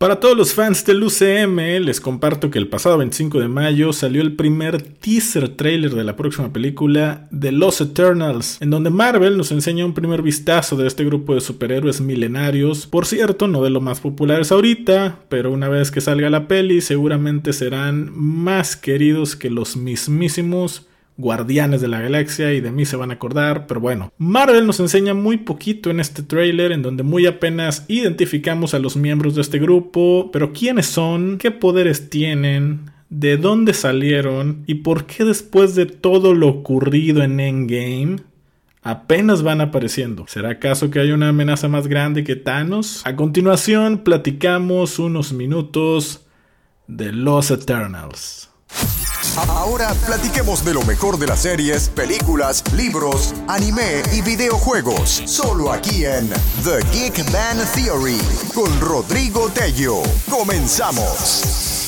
Para todos los fans del UCM, les comparto que el pasado 25 de mayo salió el primer teaser trailer de la próxima película de Los Eternals, en donde Marvel nos enseña un primer vistazo de este grupo de superhéroes milenarios, por cierto, no de los más populares ahorita, pero una vez que salga la peli seguramente serán más queridos que los mismísimos Guardianes de la Galaxia y de mí se van a acordar, pero bueno, Marvel nos enseña muy poquito en este tráiler en donde muy apenas identificamos a los miembros de este grupo, pero quiénes son, qué poderes tienen, de dónde salieron y por qué después de todo lo ocurrido en Endgame apenas van apareciendo. ¿Será acaso que hay una amenaza más grande que Thanos? A continuación platicamos unos minutos de los Eternals. Ahora platiquemos de lo mejor de las series, películas, libros, anime y videojuegos. Solo aquí en The Geek Man Theory con Rodrigo Tello. Comenzamos.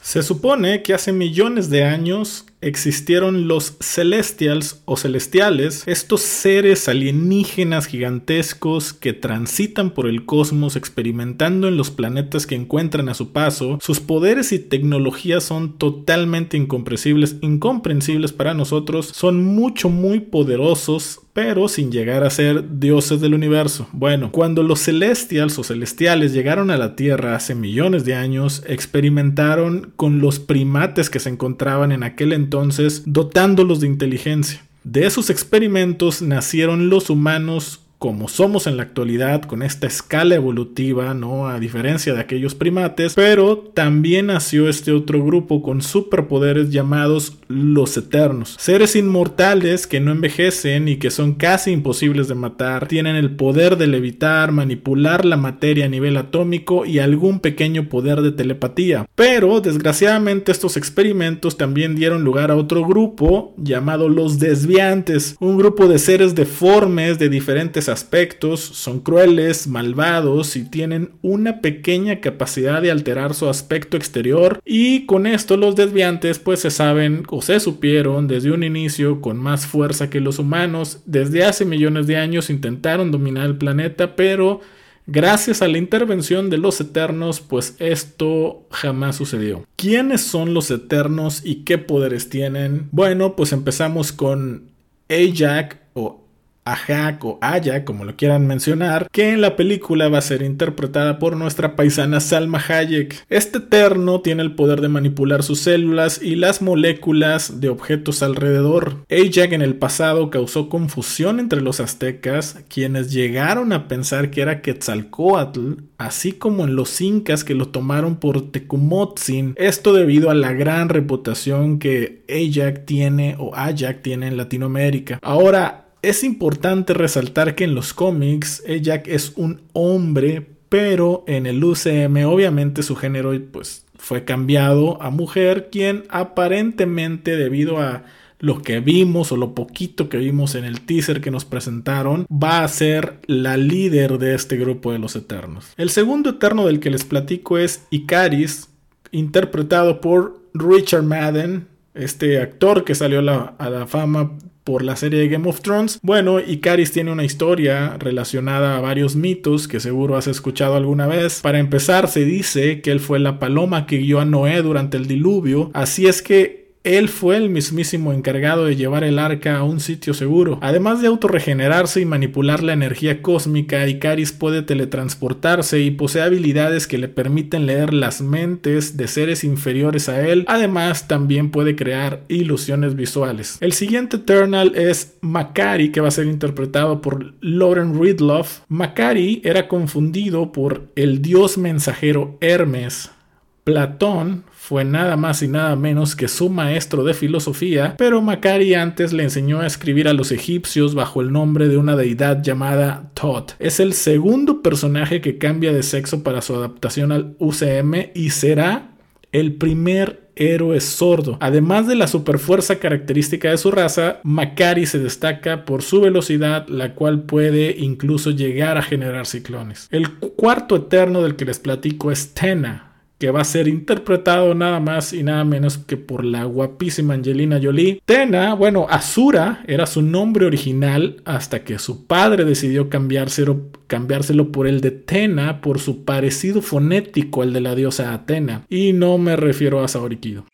Se supone que hace millones de años existieron los Celestials o Celestiales, estos seres alienígenas gigantescos que transitan por el cosmos experimentando en los planetas que encuentran a su paso. Sus poderes y tecnologías son totalmente incomprensibles, incomprensibles para nosotros, son mucho muy poderosos, pero sin llegar a ser dioses del universo. Bueno, cuando los Celestials o Celestiales llegaron a la Tierra hace millones de años, experimentaron con los primates que se encontraban en aquel entonces entonces dotándolos de inteligencia. De esos experimentos nacieron los humanos como somos en la actualidad con esta escala evolutiva, ¿no? A diferencia de aquellos primates, pero también nació este otro grupo con superpoderes llamados los Eternos. Seres inmortales que no envejecen y que son casi imposibles de matar, tienen el poder de levitar, manipular la materia a nivel atómico y algún pequeño poder de telepatía. Pero desgraciadamente estos experimentos también dieron lugar a otro grupo llamado los Desviantes, un grupo de seres deformes de diferentes aspectos, son crueles, malvados y tienen una pequeña capacidad de alterar su aspecto exterior y con esto los desviantes pues se saben o se supieron desde un inicio con más fuerza que los humanos, desde hace millones de años intentaron dominar el planeta pero Gracias a la intervención de los Eternos, pues esto jamás sucedió. ¿Quiénes son los Eternos y qué poderes tienen? Bueno, pues empezamos con Ajak Ajak o Aya, como lo quieran mencionar, que en la película va a ser interpretada por nuestra paisana Salma Hayek. Este Eterno tiene el poder de manipular sus células y las moléculas de objetos alrededor. Ajak en el pasado causó confusión entre los aztecas, quienes llegaron a pensar que era Quetzalcoatl, así como en los incas que lo tomaron por Tecumotzin, esto debido a la gran reputación que Ajak tiene o Ajak tiene en Latinoamérica. Ahora, es importante resaltar que en los cómics Jack es un hombre, pero en el UCM obviamente su género pues fue cambiado a mujer, quien aparentemente debido a lo que vimos o lo poquito que vimos en el teaser que nos presentaron, va a ser la líder de este grupo de los Eternos. El segundo Eterno del que les platico es Icaris, interpretado por Richard Madden, este actor que salió a la fama por la serie de Game of Thrones. Bueno, Icaris tiene una historia relacionada a varios mitos que seguro has escuchado alguna vez. Para empezar, se dice que él fue la paloma que guió a Noé durante el diluvio, así es que él fue el mismísimo encargado de llevar el arca a un sitio seguro. Además de autorregenerarse y manipular la energía cósmica, Icaris puede teletransportarse y posee habilidades que le permiten leer las mentes de seres inferiores a él. Además, también puede crear ilusiones visuales. El siguiente Eternal es Makari, que va a ser interpretado por Lauren Ridloff. Makari era confundido por el dios mensajero Hermes. Platón fue nada más y nada menos que su maestro de filosofía, pero Macari antes le enseñó a escribir a los egipcios bajo el nombre de una deidad llamada Thoth. Es el segundo personaje que cambia de sexo para su adaptación al UCM y será el primer héroe sordo. Además de la superfuerza característica de su raza, Macari se destaca por su velocidad, la cual puede incluso llegar a generar ciclones. El cuarto eterno del que les platico es Tena, que va a ser interpretado nada más y nada menos que por la guapísima Angelina Jolie. Tena, bueno, Asura era su nombre original hasta que su padre decidió cambiárselo, cambiárselo por el de Tena por su parecido fonético al de la diosa Atena. Y no me refiero a Saorikido.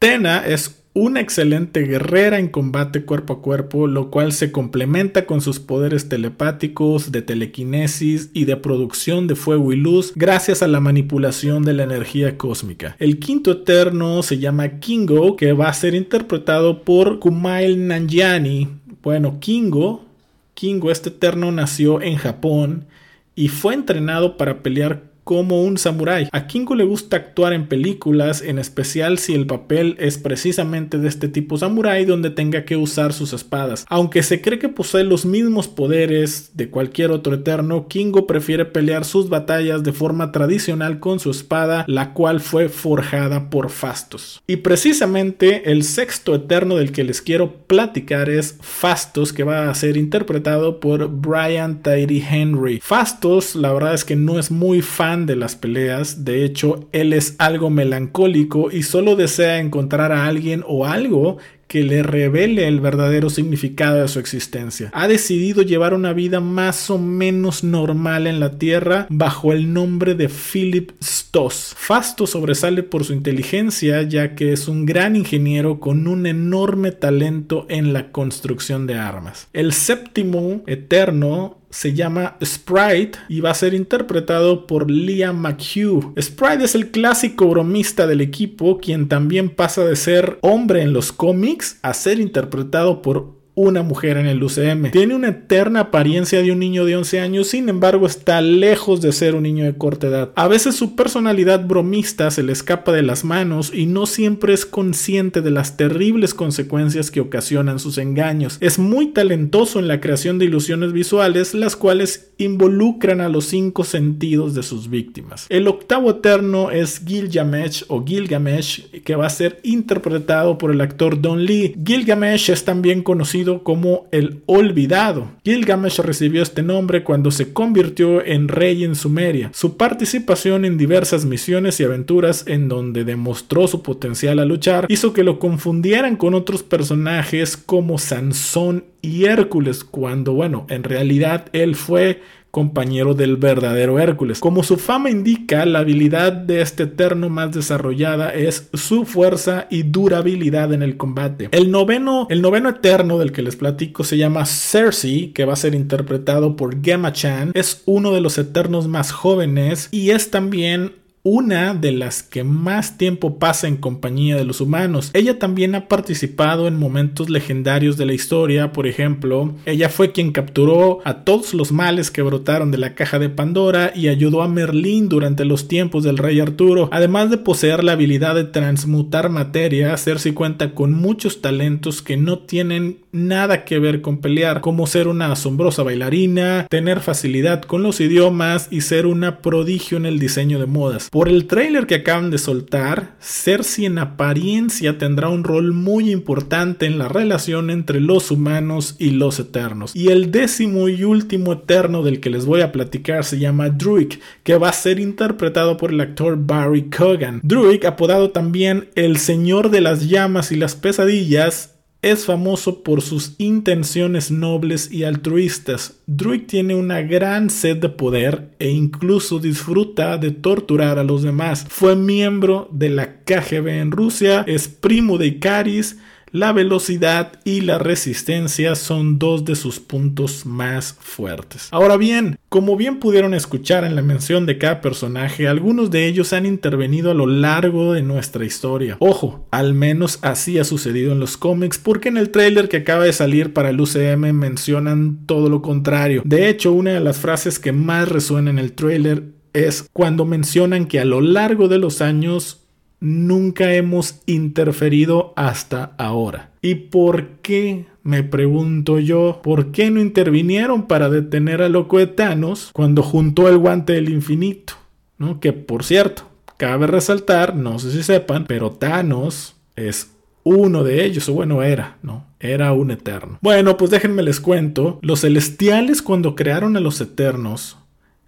Tena es una excelente guerrera en combate cuerpo a cuerpo, lo cual se complementa con sus poderes telepáticos, de telequinesis y de producción de fuego y luz gracias a la manipulación de la energía cósmica. El quinto eterno se llama Kingo, que va a ser interpretado por Kumail Nanjiani. Bueno, Kingo, Kingo, este eterno nació en Japón y fue entrenado para pelear como un samurái. A Kingo le gusta actuar en películas, en especial si el papel es precisamente de este tipo samurái donde tenga que usar sus espadas. Aunque se cree que posee los mismos poderes de cualquier otro eterno, Kingo prefiere pelear sus batallas de forma tradicional con su espada, la cual fue forjada por Fastos. Y precisamente el sexto eterno del que les quiero platicar es Fastos, que va a ser interpretado por Brian Tyree Henry. Fastos, la verdad es que no es muy fan de las peleas, de hecho él es algo melancólico y solo desea encontrar a alguien o algo que le revele el verdadero significado de su existencia. Ha decidido llevar una vida más o menos normal en la Tierra bajo el nombre de Philip Stoss. Fasto sobresale por su inteligencia ya que es un gran ingeniero con un enorme talento en la construcción de armas. El séptimo eterno se llama Sprite y va a ser interpretado por Liam McHugh. Sprite es el clásico bromista del equipo, quien también pasa de ser hombre en los cómics a ser interpretado por una mujer en el UCM. Tiene una eterna apariencia de un niño de 11 años, sin embargo está lejos de ser un niño de corta edad. A veces su personalidad bromista se le escapa de las manos y no siempre es consciente de las terribles consecuencias que ocasionan sus engaños. Es muy talentoso en la creación de ilusiones visuales, las cuales involucran a los cinco sentidos de sus víctimas. El octavo eterno es Gilgamesh o Gilgamesh, que va a ser interpretado por el actor Don Lee. Gilgamesh es también conocido como el Olvidado. Gilgamesh recibió este nombre cuando se convirtió en rey en Sumeria. Su participación en diversas misiones y aventuras en donde demostró su potencial a luchar hizo que lo confundieran con otros personajes como Sansón y Hércules, cuando bueno, en realidad él fue compañero del verdadero Hércules. Como su fama indica, la habilidad de este eterno más desarrollada es su fuerza y durabilidad en el combate. El noveno, el noveno eterno del que les platico se llama Cersei, que va a ser interpretado por Gemma Chan. Es uno de los eternos más jóvenes y es también una de las que más tiempo pasa en compañía de los humanos. Ella también ha participado en momentos legendarios de la historia, por ejemplo, ella fue quien capturó a todos los males que brotaron de la caja de Pandora y ayudó a Merlín durante los tiempos del rey Arturo. Además de poseer la habilidad de transmutar materia, Cersei cuenta con muchos talentos que no tienen nada que ver con pelear, como ser una asombrosa bailarina, tener facilidad con los idiomas y ser una prodigio en el diseño de modas. Por el trailer que acaban de soltar, Cersei en apariencia tendrá un rol muy importante en la relación entre los humanos y los eternos. Y el décimo y último eterno del que les voy a platicar se llama Druid, que va a ser interpretado por el actor Barry Cogan. Druid, apodado también el Señor de las Llamas y las Pesadillas, es famoso por sus intenciones nobles y altruistas. Druid tiene una gran sed de poder e incluso disfruta de torturar a los demás. Fue miembro de la KGB en Rusia, es primo de Icaris, la velocidad y la resistencia son dos de sus puntos más fuertes. Ahora bien, como bien pudieron escuchar en la mención de cada personaje, algunos de ellos han intervenido a lo largo de nuestra historia. Ojo, al menos así ha sucedido en los cómics, porque en el trailer que acaba de salir para el UCM mencionan todo lo contrario. De hecho, una de las frases que más resuena en el trailer es cuando mencionan que a lo largo de los años nunca hemos interferido hasta ahora. ¿Y por qué? Me pregunto yo, ¿por qué no intervinieron para detener a los coetanos cuando juntó el guante del infinito? ¿No? Que por cierto, cabe resaltar, no sé si sepan, pero Thanos es uno de ellos, o bueno, era, ¿no? Era un eterno. Bueno, pues déjenme les cuento, los celestiales cuando crearon a los eternos,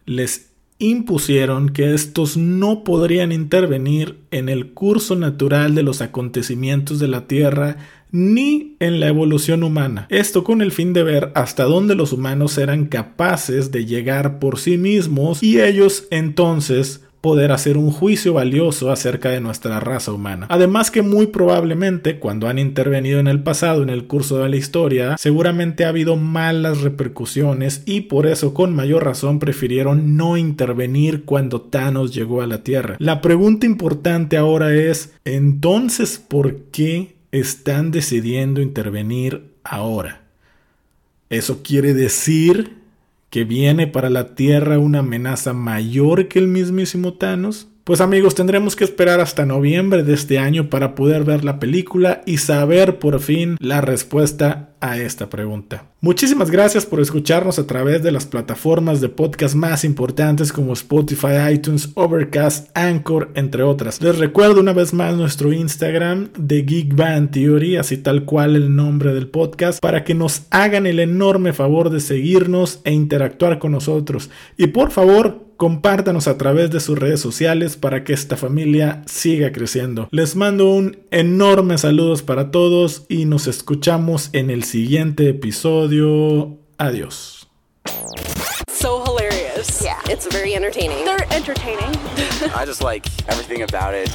les impusieron que estos no podrían intervenir en el curso natural de los acontecimientos de la Tierra ni en la evolución humana. Esto con el fin de ver hasta dónde los humanos eran capaces de llegar por sí mismos y ellos entonces poder hacer un juicio valioso acerca de nuestra raza humana. Además que muy probablemente cuando han intervenido en el pasado en el curso de la historia, seguramente ha habido malas repercusiones y por eso con mayor razón prefirieron no intervenir cuando Thanos llegó a la Tierra. La pregunta importante ahora es, entonces, ¿por qué están decidiendo intervenir ahora? ¿Eso quiere decir que viene para la Tierra una amenaza mayor que el mismísimo Thanos? Pues amigos, tendremos que esperar hasta noviembre de este año para poder ver la película y saber por fin la respuesta a esta pregunta. Muchísimas gracias por escucharnos a través de las plataformas de podcast más importantes como Spotify, iTunes, Overcast, Anchor, entre otras. Les recuerdo una vez más nuestro Instagram de Geek Band Theory, así tal cual el nombre del podcast, para que nos hagan el enorme favor de seguirnos e interactuar con nosotros. Y por favor, compártanos a través de sus redes sociales para que esta familia siga creciendo. Les mando un enorme saludos para todos y nos escuchamos en el siguiente episodio. Adiós. So hilarious. Yeah, it's very entertaining. They're entertaining. I just like everything about it.